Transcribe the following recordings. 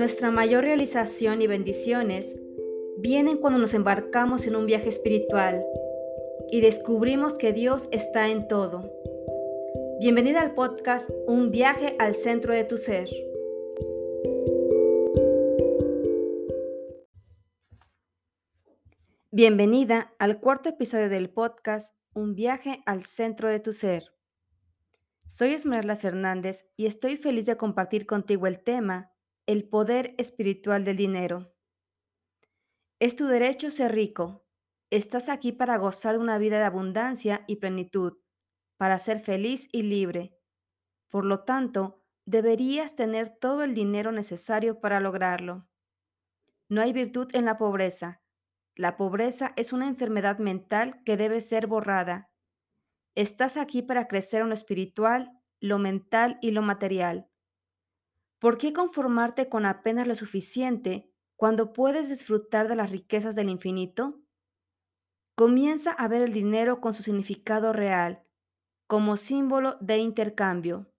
Nuestra mayor realización y bendiciones vienen cuando nos embarcamos en un viaje espiritual y descubrimos que Dios está en todo. Bienvenida al podcast Un viaje al centro de tu ser. Bienvenida al cuarto episodio del podcast Un viaje al centro de tu ser. Soy Esmeralda Fernández y estoy feliz de compartir contigo el tema el poder espiritual del dinero. Es tu derecho ser rico. Estás aquí para gozar de una vida de abundancia y plenitud, para ser feliz y libre. Por lo tanto, deberías tener todo el dinero necesario para lograrlo. No hay virtud en la pobreza. La pobreza es una enfermedad mental que debe ser borrada. Estás aquí para crecer en lo espiritual, lo mental y lo material. ¿Por qué conformarte con apenas lo suficiente cuando puedes disfrutar de las riquezas del infinito? Comienza a ver el dinero con su significado real, como símbolo de intercambio.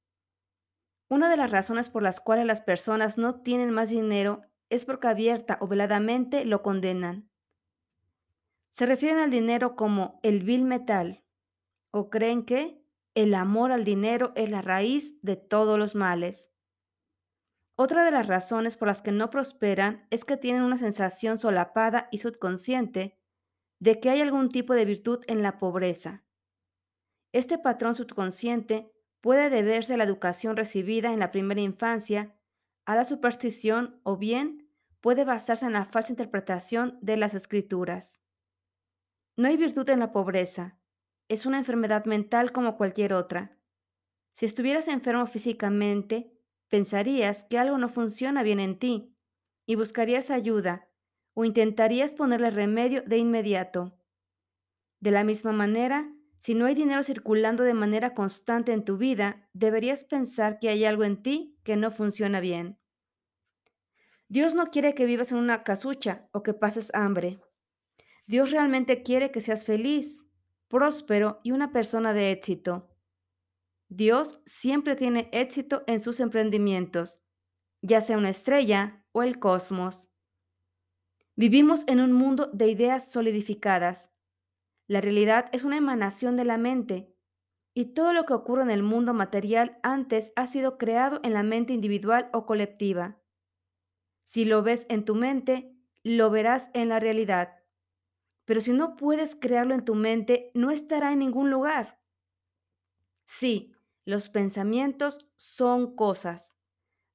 Una de las razones por las cuales las personas no tienen más dinero es porque abierta o veladamente lo condenan. Se refieren al dinero como el vil metal o creen que el amor al dinero es la raíz de todos los males. Otra de las razones por las que no prosperan es que tienen una sensación solapada y subconsciente de que hay algún tipo de virtud en la pobreza. Este patrón subconsciente puede deberse a la educación recibida en la primera infancia, a la superstición o bien puede basarse en la falsa interpretación de las escrituras. No hay virtud en la pobreza, es una enfermedad mental como cualquier otra. Si estuvieras enfermo físicamente, pensarías que algo no funciona bien en ti y buscarías ayuda o intentarías ponerle remedio de inmediato. De la misma manera, si no hay dinero circulando de manera constante en tu vida, deberías pensar que hay algo en ti que no funciona bien. Dios no quiere que vivas en una casucha o que pases hambre. Dios realmente quiere que seas feliz, próspero y una persona de éxito. Dios siempre tiene éxito en sus emprendimientos, ya sea una estrella o el cosmos. Vivimos en un mundo de ideas solidificadas. La realidad es una emanación de la mente y todo lo que ocurre en el mundo material antes ha sido creado en la mente individual o colectiva. Si lo ves en tu mente, lo verás en la realidad. Pero si no puedes crearlo en tu mente, no estará en ningún lugar. Sí, los pensamientos son cosas.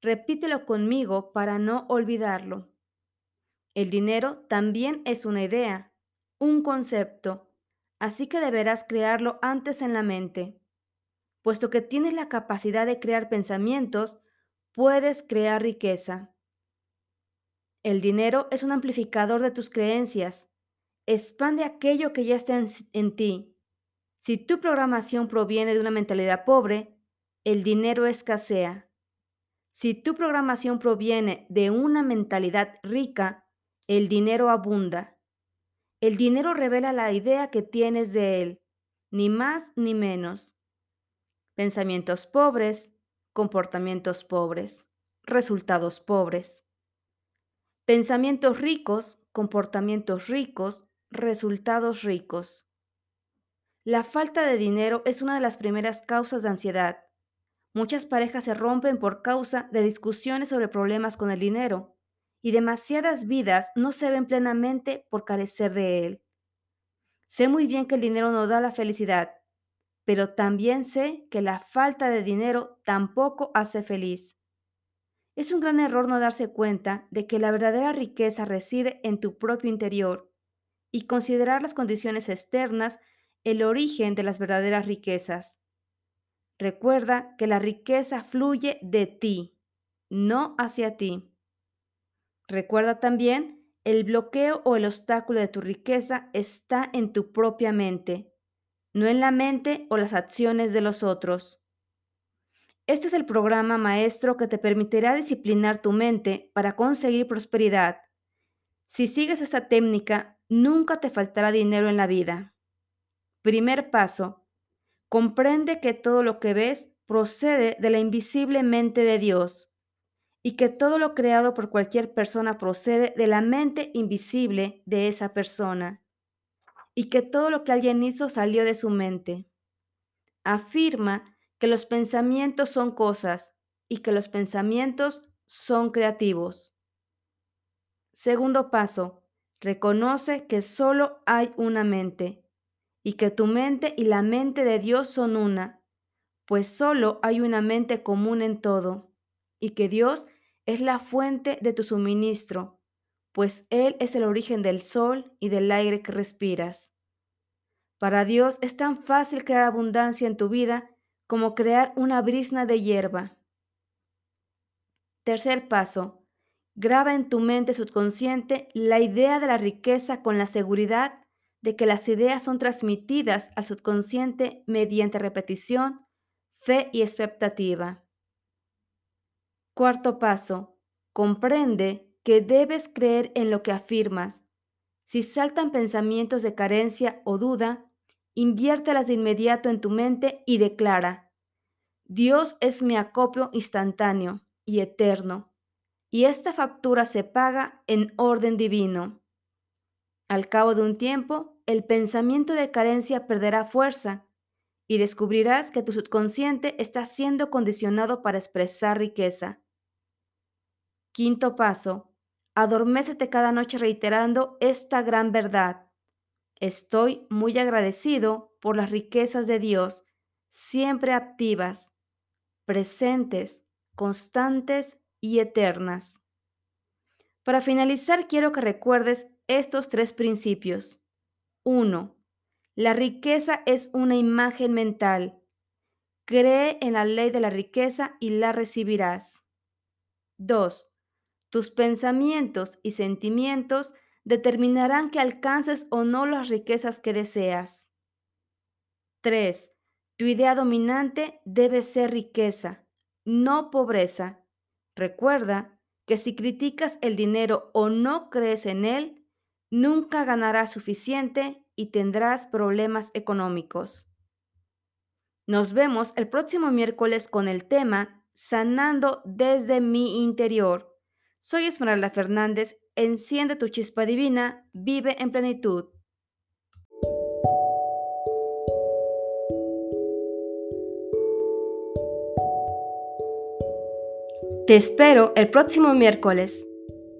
Repítelo conmigo para no olvidarlo. El dinero también es una idea, un concepto, así que deberás crearlo antes en la mente. Puesto que tienes la capacidad de crear pensamientos, puedes crear riqueza. El dinero es un amplificador de tus creencias. Expande aquello que ya está en, en ti si tu programación proviene de una mentalidad pobre, el dinero escasea. Si tu programación proviene de una mentalidad rica, el dinero abunda. El dinero revela la idea que tienes de él, ni más ni menos. Pensamientos pobres, comportamientos pobres, resultados pobres. Pensamientos ricos, comportamientos ricos, resultados ricos. La falta de dinero es una de las primeras causas de ansiedad. Muchas parejas se rompen por causa de discusiones sobre problemas con el dinero, y demasiadas vidas no se ven plenamente por carecer de él. Sé muy bien que el dinero no da la felicidad, pero también sé que la falta de dinero tampoco hace feliz. Es un gran error no darse cuenta de que la verdadera riqueza reside en tu propio interior y considerar las condiciones externas el origen de las verdaderas riquezas. Recuerda que la riqueza fluye de ti, no hacia ti. Recuerda también, el bloqueo o el obstáculo de tu riqueza está en tu propia mente, no en la mente o las acciones de los otros. Este es el programa maestro que te permitirá disciplinar tu mente para conseguir prosperidad. Si sigues esta técnica, nunca te faltará dinero en la vida. Primer paso. Comprende que todo lo que ves procede de la invisible mente de Dios. y que todo lo creado por cualquier persona procede de la mente invisible de esa persona y que todo lo que alguien hizo salió de su mente. Afirma que los pensamientos son cosas y que los pensamientos son creativos. Segundo paso, reconoce que solo hay una mente y que tu mente y la mente de Dios son una, pues solo hay una mente común en todo y que Dios es la fuente de tu suministro, pues Él es el origen del sol y del aire que respiras. Para Dios es tan fácil crear abundancia en tu vida como crear una brisna de hierba. Tercer paso. Graba en tu mente subconsciente la idea de la riqueza con la seguridad de que las ideas son transmitidas al subconsciente mediante repetición, fe y expectativa. Cuarto paso. Comprende que debes creer en lo que afirmas. Si saltan pensamientos de carencia o duda, inviértelas de inmediato en tu mente y declara, Dios es mi acopio instantáneo y eterno, y esta factura se paga en orden divino. Al cabo de un tiempo, el pensamiento de carencia perderá fuerza y descubrirás que tu subconsciente está siendo condicionado para expresar riqueza. Quinto paso. Adormécete cada noche reiterando esta gran verdad. Estoy muy agradecido por las riquezas de Dios, siempre activas, presentes, constantes y eternas. Para finalizar, quiero que recuerdes estos tres principios. 1. La riqueza es una imagen mental. Cree en la ley de la riqueza y la recibirás. 2. Tus pensamientos y sentimientos determinarán que alcances o no las riquezas que deseas. 3. Tu idea dominante debe ser riqueza, no pobreza. Recuerda que si criticas el dinero o no crees en él, nunca ganarás suficiente y tendrás problemas económicos. Nos vemos el próximo miércoles con el tema Sanando desde mi interior. Soy Esmeralda Fernández, enciende tu chispa divina, vive en plenitud. Te espero el próximo miércoles.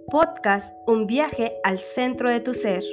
Podcast Un viaje al centro de tu ser.